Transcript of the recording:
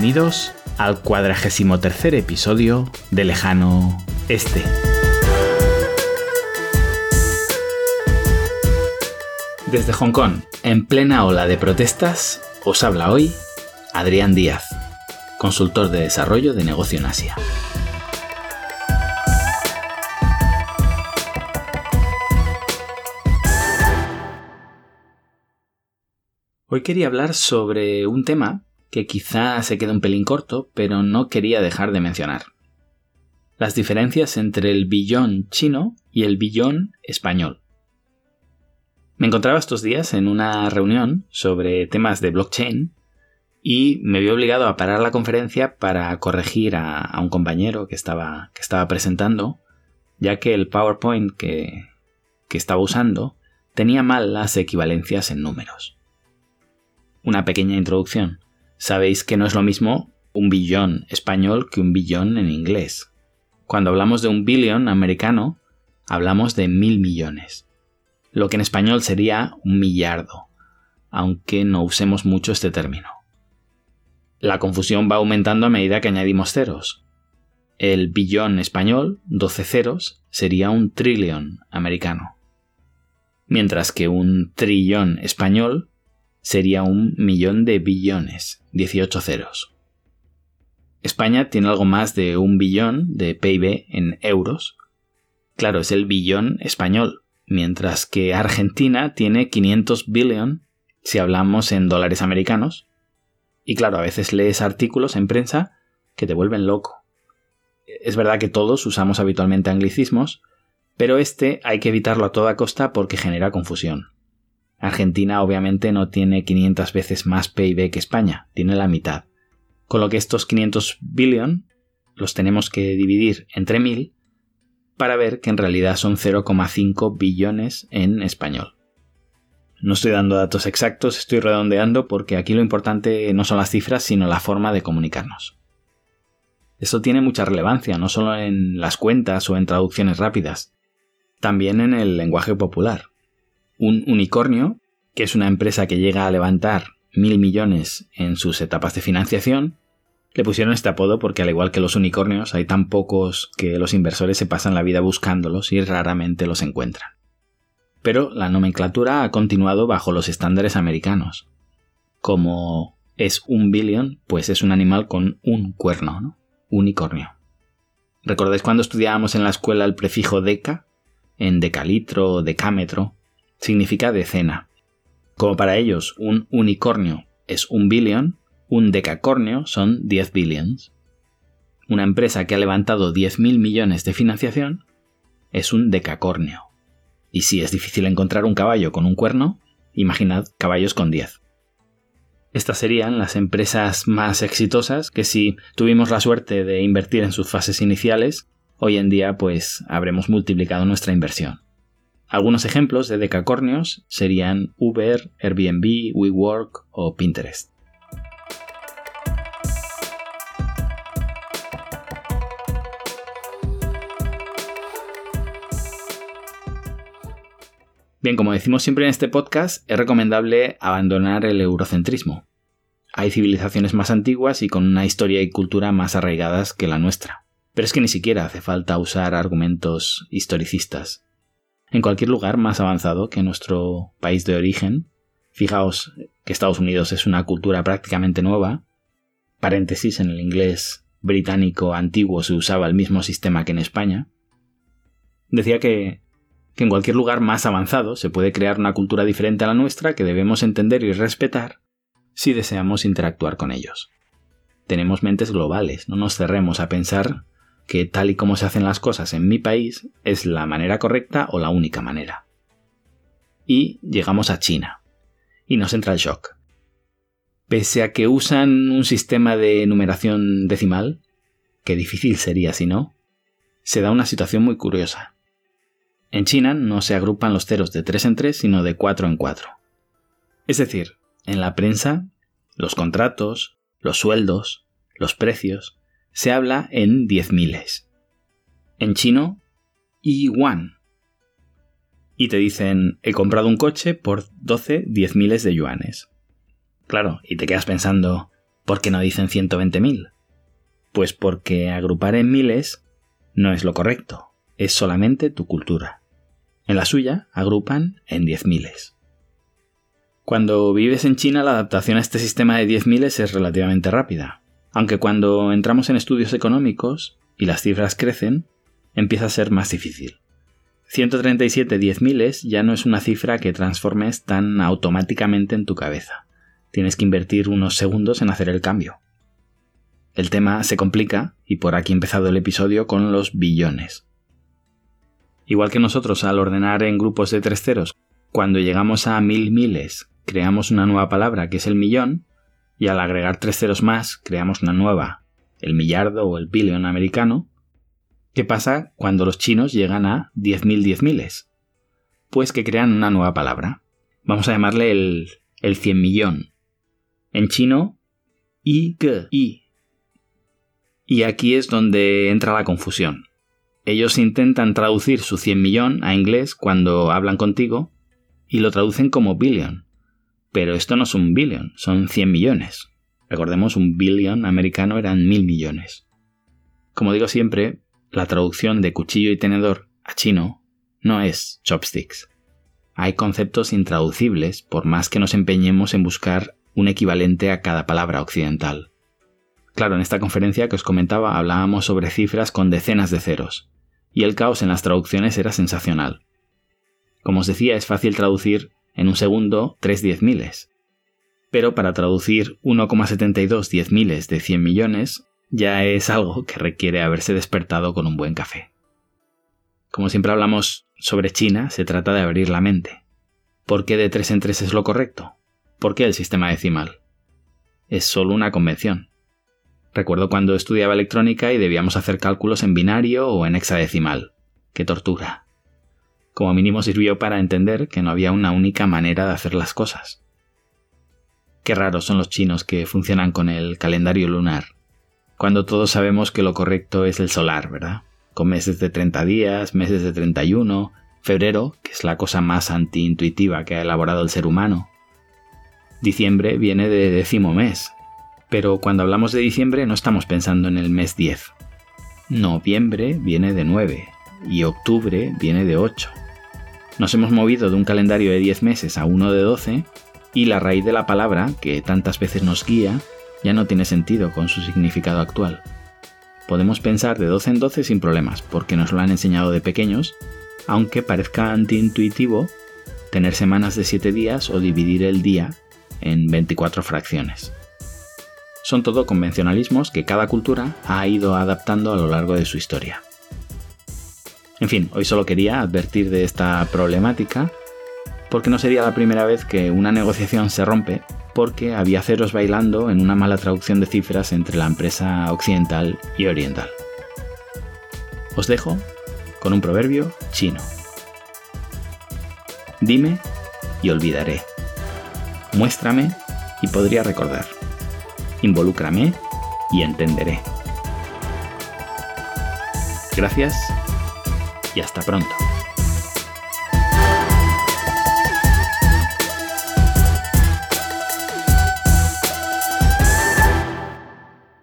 Bienvenidos al cuadragésimo tercer episodio de Lejano Este. Desde Hong Kong, en plena ola de protestas, os habla hoy Adrián Díaz, consultor de desarrollo de negocio en Asia. Hoy quería hablar sobre un tema que quizá se queda un pelín corto, pero no quería dejar de mencionar. Las diferencias entre el billón chino y el billón español. Me encontraba estos días en una reunión sobre temas de blockchain y me vi obligado a parar la conferencia para corregir a, un compañero que estaba, que estaba presentando, ya que el PowerPoint que, que estaba usando tenía mal las equivalencias en números. Una pequeña introducción sabéis que no es lo mismo un billón español que un billón en inglés. Cuando hablamos de un billón americano, hablamos de mil millones, lo que en español sería un millardo, aunque no usemos mucho este término. La confusión va aumentando a medida que añadimos ceros. El billón español, 12 ceros, sería un trillón americano. Mientras que un trillón español sería un millón de billones, 18 ceros. España tiene algo más de un billón de PIB en euros. Claro, es el billón español, mientras que Argentina tiene 500 billion si hablamos en dólares americanos. Y claro, a veces lees artículos en prensa que te vuelven loco. Es verdad que todos usamos habitualmente anglicismos, pero este hay que evitarlo a toda costa porque genera confusión. Argentina obviamente no tiene 500 veces más PIB que España, tiene la mitad. Con lo que estos 500 billion los tenemos que dividir entre 1000 para ver que en realidad son 0,5 billones en español. No estoy dando datos exactos, estoy redondeando porque aquí lo importante no son las cifras, sino la forma de comunicarnos. Esto tiene mucha relevancia, no solo en las cuentas o en traducciones rápidas, también en el lenguaje popular un unicornio, que es una empresa que llega a levantar mil millones en sus etapas de financiación, le pusieron este apodo porque al igual que los unicornios hay tan pocos que los inversores se pasan la vida buscándolos y raramente los encuentran. Pero la nomenclatura ha continuado bajo los estándares americanos. Como es un billón, pues es un animal con un cuerno, ¿no? Unicornio. ¿Recordáis cuando estudiábamos en la escuela el prefijo deca? En decalitro o decámetro, significa decena. Como para ellos un unicornio es un billón, un decacornio son 10 billions. Una empresa que ha levantado 10.000 millones de financiación es un decacornio. Y si es difícil encontrar un caballo con un cuerno, imaginad caballos con 10. Estas serían las empresas más exitosas que si tuvimos la suerte de invertir en sus fases iniciales, hoy en día pues habremos multiplicado nuestra inversión. Algunos ejemplos de decacornios serían Uber, Airbnb, WeWork o Pinterest. Bien, como decimos siempre en este podcast, es recomendable abandonar el eurocentrismo. Hay civilizaciones más antiguas y con una historia y cultura más arraigadas que la nuestra. Pero es que ni siquiera hace falta usar argumentos historicistas en cualquier lugar más avanzado que nuestro país de origen. Fijaos que Estados Unidos es una cultura prácticamente nueva. Paréntesis, en el inglés británico antiguo se usaba el mismo sistema que en España. Decía que, que en cualquier lugar más avanzado se puede crear una cultura diferente a la nuestra que debemos entender y respetar si deseamos interactuar con ellos. Tenemos mentes globales, no nos cerremos a pensar que tal y como se hacen las cosas en mi país es la manera correcta o la única manera. Y llegamos a China. Y nos entra el shock. Pese a que usan un sistema de numeración decimal, que difícil sería si no, se da una situación muy curiosa. En China no se agrupan los ceros de 3 en 3, sino de 4 en 4. Es decir, en la prensa, los contratos, los sueldos, los precios, se habla en diez miles. En chino, yuan. Y te dicen, he comprado un coche por 12 diez miles de yuanes. Claro, y te quedas pensando, ¿Por qué no dicen 120.000? Pues porque agrupar en miles no es lo correcto, es solamente tu cultura. En la suya agrupan en diez miles. Cuando vives en China la adaptación a este sistema de diez miles es relativamente rápida, aunque cuando entramos en estudios económicos y las cifras crecen, empieza a ser más difícil. 137 diez miles ya no es una cifra que transformes tan automáticamente en tu cabeza. Tienes que invertir unos segundos en hacer el cambio. El tema se complica y por aquí ha empezado el episodio con los billones. Igual que nosotros al ordenar en grupos de tres ceros, cuando llegamos a mil miles creamos una nueva palabra que es el millón, y al agregar tres ceros más creamos una nueva, el millardo o el billion americano, ¿qué pasa cuando los chinos llegan a 10.000 diez miles? Pues que crean una nueva palabra. Vamos a llamarle el, el millón. En chino, y y. Y aquí es donde entra la confusión. Ellos intentan traducir su 100 millón a inglés cuando hablan contigo y lo traducen como billion. Pero esto no es un billion, son 100 millones. Recordemos, un billion americano eran mil millones. Como digo siempre, la traducción de cuchillo y tenedor a chino no es chopsticks. Hay conceptos intraducibles por más que nos empeñemos en buscar un equivalente a cada palabra occidental. Claro, en esta conferencia que os comentaba hablábamos sobre cifras con decenas de ceros, y el caos en las traducciones era sensacional. Como os decía, es fácil traducir en un segundo tres diez miles. Pero para traducir 1,72 diez miles de 100 millones ya es algo que requiere haberse despertado con un buen café. Como siempre hablamos sobre China, se trata de abrir la mente. ¿Por qué de 3 en 3 es lo correcto? ¿Por qué el sistema decimal? Es solo una convención. Recuerdo cuando estudiaba electrónica y debíamos hacer cálculos en binario o en hexadecimal. ¡Qué tortura! Como mínimo sirvió para entender que no había una única manera de hacer las cosas. Qué raros son los chinos que funcionan con el calendario lunar, cuando todos sabemos que lo correcto es el solar, ¿verdad? Con meses de 30 días, meses de 31, febrero, que es la cosa más antiintuitiva que ha elaborado el ser humano. Diciembre viene de décimo mes, pero cuando hablamos de diciembre no estamos pensando en el mes 10. Noviembre viene de 9 y octubre viene de 8. Nos hemos movido de un calendario de 10 meses a uno de 12 y la raíz de la palabra, que tantas veces nos guía, ya no tiene sentido con su significado actual. Podemos pensar de 12 en 12 sin problemas, porque nos lo han enseñado de pequeños, aunque parezca antiintuitivo tener semanas de 7 días o dividir el día en 24 fracciones. Son todo convencionalismos que cada cultura ha ido adaptando a lo largo de su historia. En fin, hoy solo quería advertir de esta problemática porque no sería la primera vez que una negociación se rompe porque había ceros bailando en una mala traducción de cifras entre la empresa occidental y oriental. Os dejo con un proverbio chino. Dime y olvidaré. Muéstrame y podría recordar. Involúcrame y entenderé. Gracias y hasta pronto.